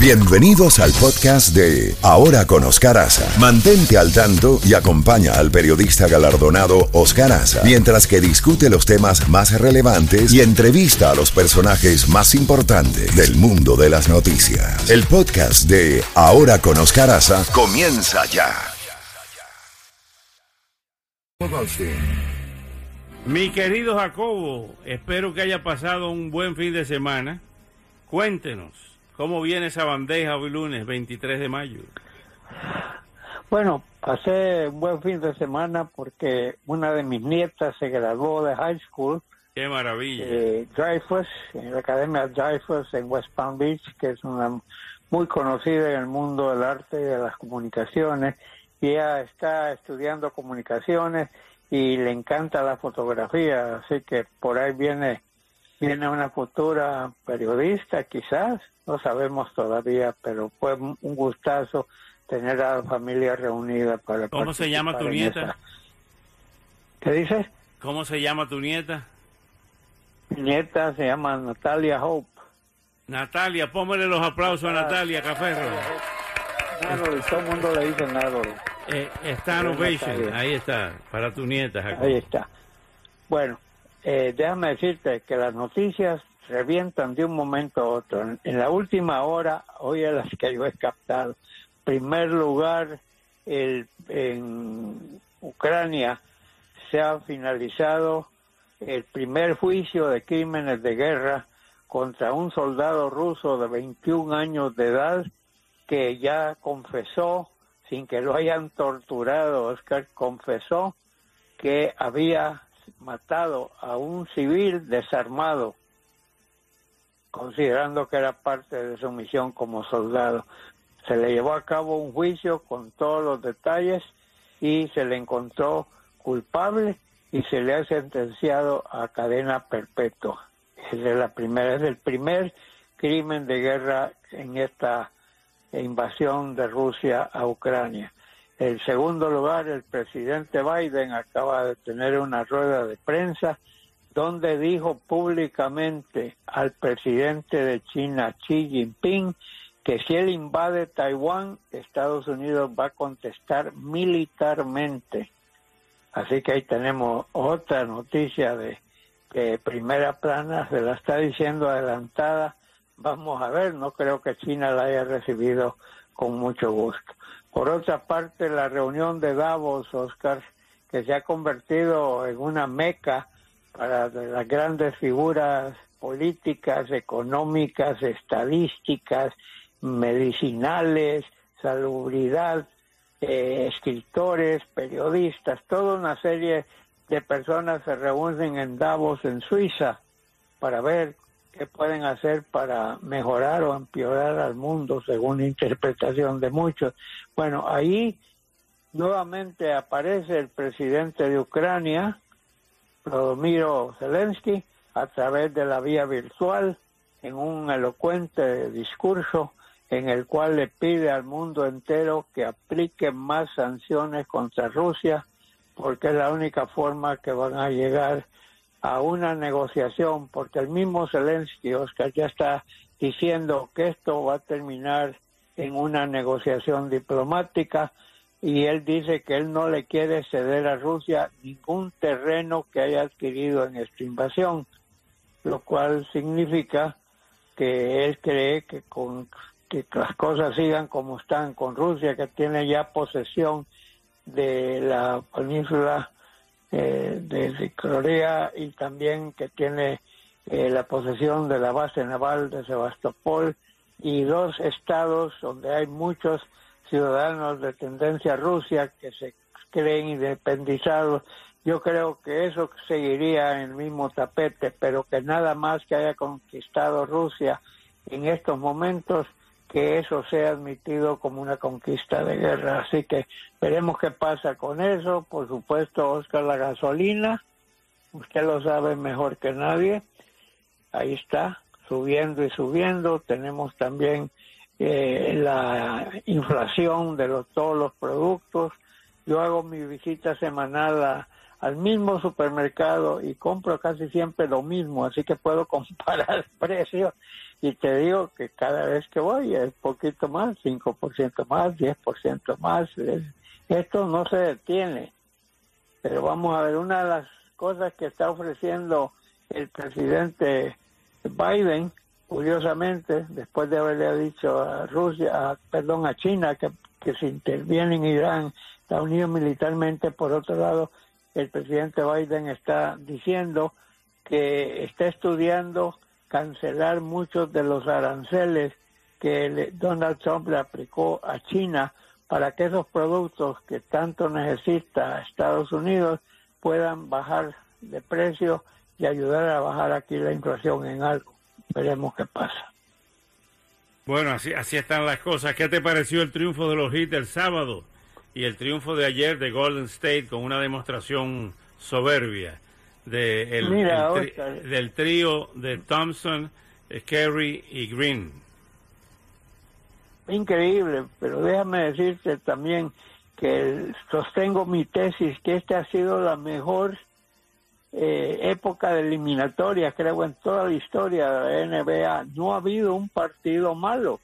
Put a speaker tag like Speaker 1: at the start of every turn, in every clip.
Speaker 1: Bienvenidos al podcast de Ahora con Oscar Aza. Mantente al tanto y acompaña al periodista galardonado Oscar Aza mientras que discute los temas más relevantes y entrevista a los personajes más importantes del mundo de las noticias. El podcast de Ahora con Oscar Aza comienza ya.
Speaker 2: Mi querido Jacobo, espero que haya pasado un buen fin de semana. Cuéntenos, ¿cómo viene esa bandeja hoy lunes 23 de mayo?
Speaker 3: Bueno, pasé un buen fin de semana porque una de mis nietas se graduó de high school.
Speaker 2: ¡Qué maravilla!
Speaker 3: Eh, Dreyfus, en la Academia Dreyfus en West Palm Beach, que es una muy conocida en el mundo del arte y de las comunicaciones. Y ella está estudiando comunicaciones y le encanta la fotografía, así que por ahí viene viene una futura periodista, quizás, no sabemos todavía, pero fue un gustazo tener a la familia reunida para
Speaker 2: ¿Cómo se llama tu nieta?
Speaker 3: Esa. ¿Qué dices?
Speaker 2: ¿Cómo se llama tu nieta?
Speaker 3: Mi nieta se llama Natalia Hope.
Speaker 2: Natalia, póngale los aplausos a Natalia Caferro.
Speaker 3: Natalie, todo el mundo le dice Natalie.
Speaker 2: Eh, está Ovation, ahí está, para tu nieta, Jacob.
Speaker 3: Ahí está. Bueno, eh, déjame decirte que las noticias revientan de un momento a otro. En, la última hora, hoy a las que yo he captado, primer lugar, en Ucrania se ha finalizado el primer juicio de crímenes de guerra contra un soldado ruso de 21 años de edad que ya confesó, sin que lo hayan torturado, Oscar confesó que había matado a un civil desarmado, considerando que era parte de su misión como soldado. Se le llevó a cabo un juicio con todos los detalles y se le encontró culpable y se le ha sentenciado a cadena perpetua. Es de la primera, es el primer crimen de guerra en esta invasión de Rusia a Ucrania. En segundo lugar, el presidente Biden acaba de tener una rueda de prensa donde dijo públicamente al presidente de China, Xi Jinping, que si él invade Taiwán, Estados Unidos va a contestar militarmente. Así que ahí tenemos otra noticia de primera plana se la está diciendo adelantada. Vamos a ver, no creo que China la haya recibido con mucho gusto. Por otra parte, la reunión de Davos, Oscar, que se ha convertido en una meca para las grandes figuras políticas, económicas, estadísticas, medicinales, salubridad, eh, escritores, periodistas, toda una serie de personas se reúnen en Davos, en Suiza, para ver qué pueden hacer para mejorar o empeorar al mundo, según la interpretación de muchos. Bueno, ahí nuevamente aparece el presidente de Ucrania, Volodymyr Zelensky, a través de la vía virtual, en un elocuente discurso en el cual le pide al mundo entero que aplique más sanciones contra Rusia, porque es la única forma que van a llegar a una negociación, porque el mismo Zelensky, Oscar, ya está diciendo que esto va a terminar en una negociación diplomática y él dice que él no le quiere ceder a Rusia ningún terreno que haya adquirido en esta invasión, lo cual significa que él cree que con que las cosas sigan como están con Rusia, que tiene ya posesión de la península eh, de Corea y también que tiene eh, la posesión de la base naval de Sebastopol y dos estados donde hay muchos ciudadanos de tendencia Rusia que se creen independizados. Yo creo que eso seguiría en el mismo tapete, pero que nada más que haya conquistado Rusia en estos momentos que eso sea admitido como una conquista de guerra. Así que veremos qué pasa con eso. Por supuesto, Oscar, la gasolina, usted lo sabe mejor que nadie. Ahí está, subiendo y subiendo. Tenemos también eh, la inflación de los, todos los productos. Yo hago mi visita semanal a, al mismo supermercado y compro casi siempre lo mismo, así que puedo comparar precios y te digo que cada vez que voy es poquito más, 5% más, 10% más. Esto no se detiene. Pero vamos a ver, una de las cosas que está ofreciendo el presidente Biden, curiosamente, después de haberle dicho a Rusia, perdón, a China que, que se interviene en Irán, está unido militarmente, por otro lado, el presidente Biden está diciendo que está estudiando cancelar muchos de los aranceles que Donald Trump le aplicó a China para que esos productos que tanto necesita Estados Unidos puedan bajar de precio y ayudar a bajar aquí la inflación en algo. Veremos qué pasa.
Speaker 2: Bueno, así, así están las cosas. ¿Qué te pareció el triunfo de los Heat el sábado y el triunfo de ayer de Golden State con una demostración soberbia de el, del trío de Thompson, Kerry y Green?
Speaker 3: Increíble, pero déjame decirte también que sostengo mi tesis que esta ha sido la mejor eh, época de eliminatoria, creo, en toda la historia de la NBA. No ha habido un partido malo,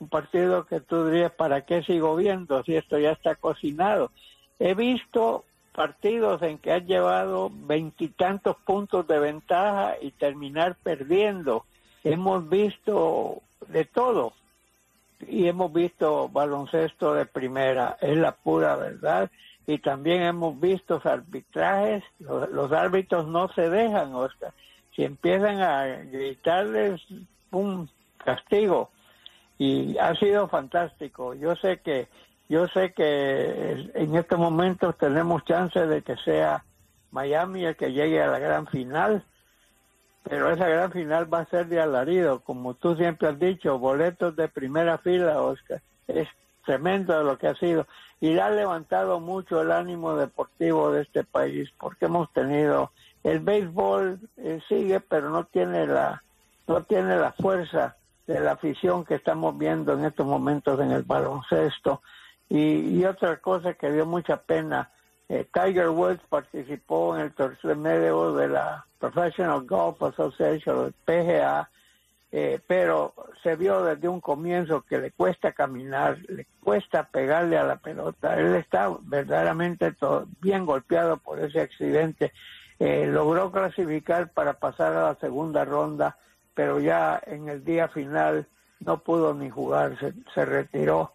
Speaker 3: un partido que tú dirías, ¿para qué sigo viendo si esto ya está cocinado? He visto partidos en que has llevado veintitantos puntos de ventaja y terminar perdiendo. Hemos visto de todo y hemos visto baloncesto de primera, es la pura verdad. Y también hemos visto arbitrajes, los, árbitros no se dejan, Oscar. Si empiezan a gritarles un castigo, y ha sido fantástico. Yo sé que yo sé que en estos momentos tenemos chance de que sea Miami el que llegue a la gran final, pero esa gran final va a ser de alarido, como tú siempre has dicho, boletos de primera fila, Oscar. Es tremendo lo que ha sido y ha levantado mucho el ánimo deportivo de este país porque hemos tenido el béisbol eh, sigue pero no tiene la no tiene la fuerza de la afición que estamos viendo en estos momentos en el baloncesto y, otra cosa que dio mucha pena, eh, Tiger Woods participó en el torneo medio de la Professional Golf Association, el PGA, eh, pero se vio desde un comienzo que le cuesta caminar, le cuesta pegarle a la pelota. Él está verdaderamente bien golpeado por ese accidente. Eh, logró clasificar para pasar a la segunda ronda, pero ya en el día final no pudo ni jugar, se retiró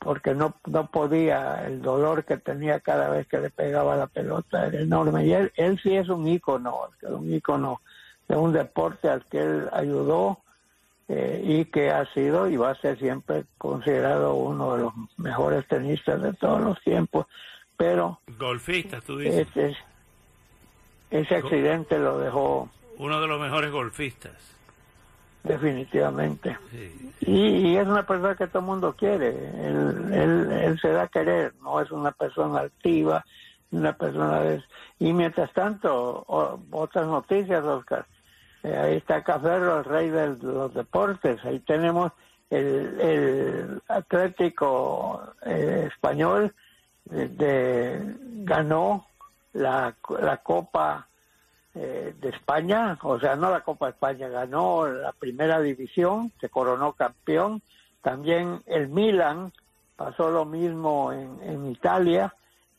Speaker 3: porque no, no podía, el dolor que tenía cada vez que le pegaba la pelota era enorme. Y él, él sí es un ícono, un ícono de un deporte al que él ayudó eh, y que ha sido y va a ser siempre considerado uno de los mejores tenistas de todos los tiempos. Pero...
Speaker 2: Golfista, tú dices.
Speaker 3: Ese, ese accidente lo dejó...
Speaker 2: Uno de los mejores golfistas
Speaker 3: definitivamente. Y, es una persona que todo el mundo quiere, él, él, se da a querer, no es una persona activa, una persona de... Y mientras tanto, otras noticias, Oscar, eh, ahí está Caferro, el rey de los deportes, ahí tenemos el, el Atlético eh, Español, de, ganó la, la Copa eh, de España, o sea, no la Copa de España, ganó la primera división, se coronó campeón. También el Milan pasó lo mismo en, en Italia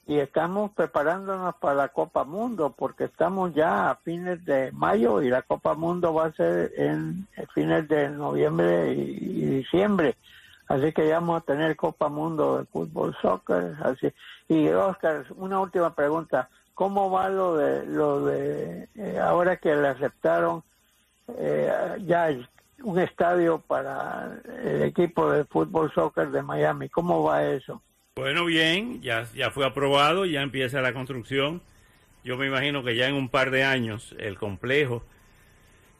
Speaker 3: y estamos preparándonos para la Copa Mundo porque estamos ya a fines de mayo y la Copa Mundo va a ser en, fines de noviembre y, diciembre. Así que ya vamos a tener Copa Mundo de fútbol, soccer. Así. Y Oscar, una última pregunta. ¿Cómo va lo de, lo de eh, ahora que le aceptaron eh, ya un estadio para el equipo de fútbol soccer de Miami? ¿Cómo va eso?
Speaker 2: Bueno, bien, ya, ya fue aprobado, ya empieza la construcción. Yo me imagino que ya en un par de años el complejo,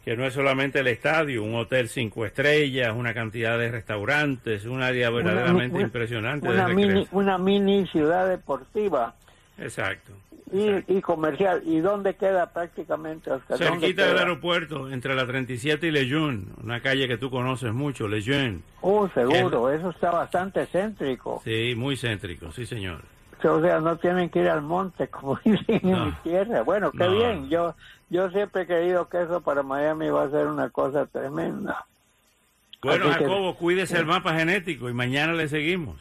Speaker 2: que no es solamente el estadio, un hotel cinco estrellas, una cantidad de restaurantes, un área verdaderamente impresionante.
Speaker 3: Una, mini, una mini ciudad deportiva.
Speaker 2: Exacto
Speaker 3: y, comercial. ¿Y dónde queda prácticamente?
Speaker 2: Cerquita del aeropuerto, entre la 37 y Lejeune, una calle que tú conoces mucho, Lejeune.
Speaker 3: Oh, seguro, eso está bastante céntrico.
Speaker 2: Sí, muy céntrico, sí señor.
Speaker 3: O sea, no tienen que ir al monte, como dicen en mi tierra. Bueno, qué
Speaker 2: No.
Speaker 3: bien. Yo yo siempre he creído que eso para Miami va a ser una cosa tremenda.
Speaker 2: Bueno,
Speaker 3: Así que-
Speaker 2: Jacobo, cuídese el mapa genético y mañana le seguimos.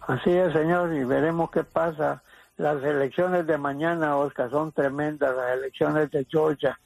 Speaker 3: Así es, señor, y veremos qué pasa. Las elecciones de mañana, Oscar, son tremendas. Las elecciones de Georgia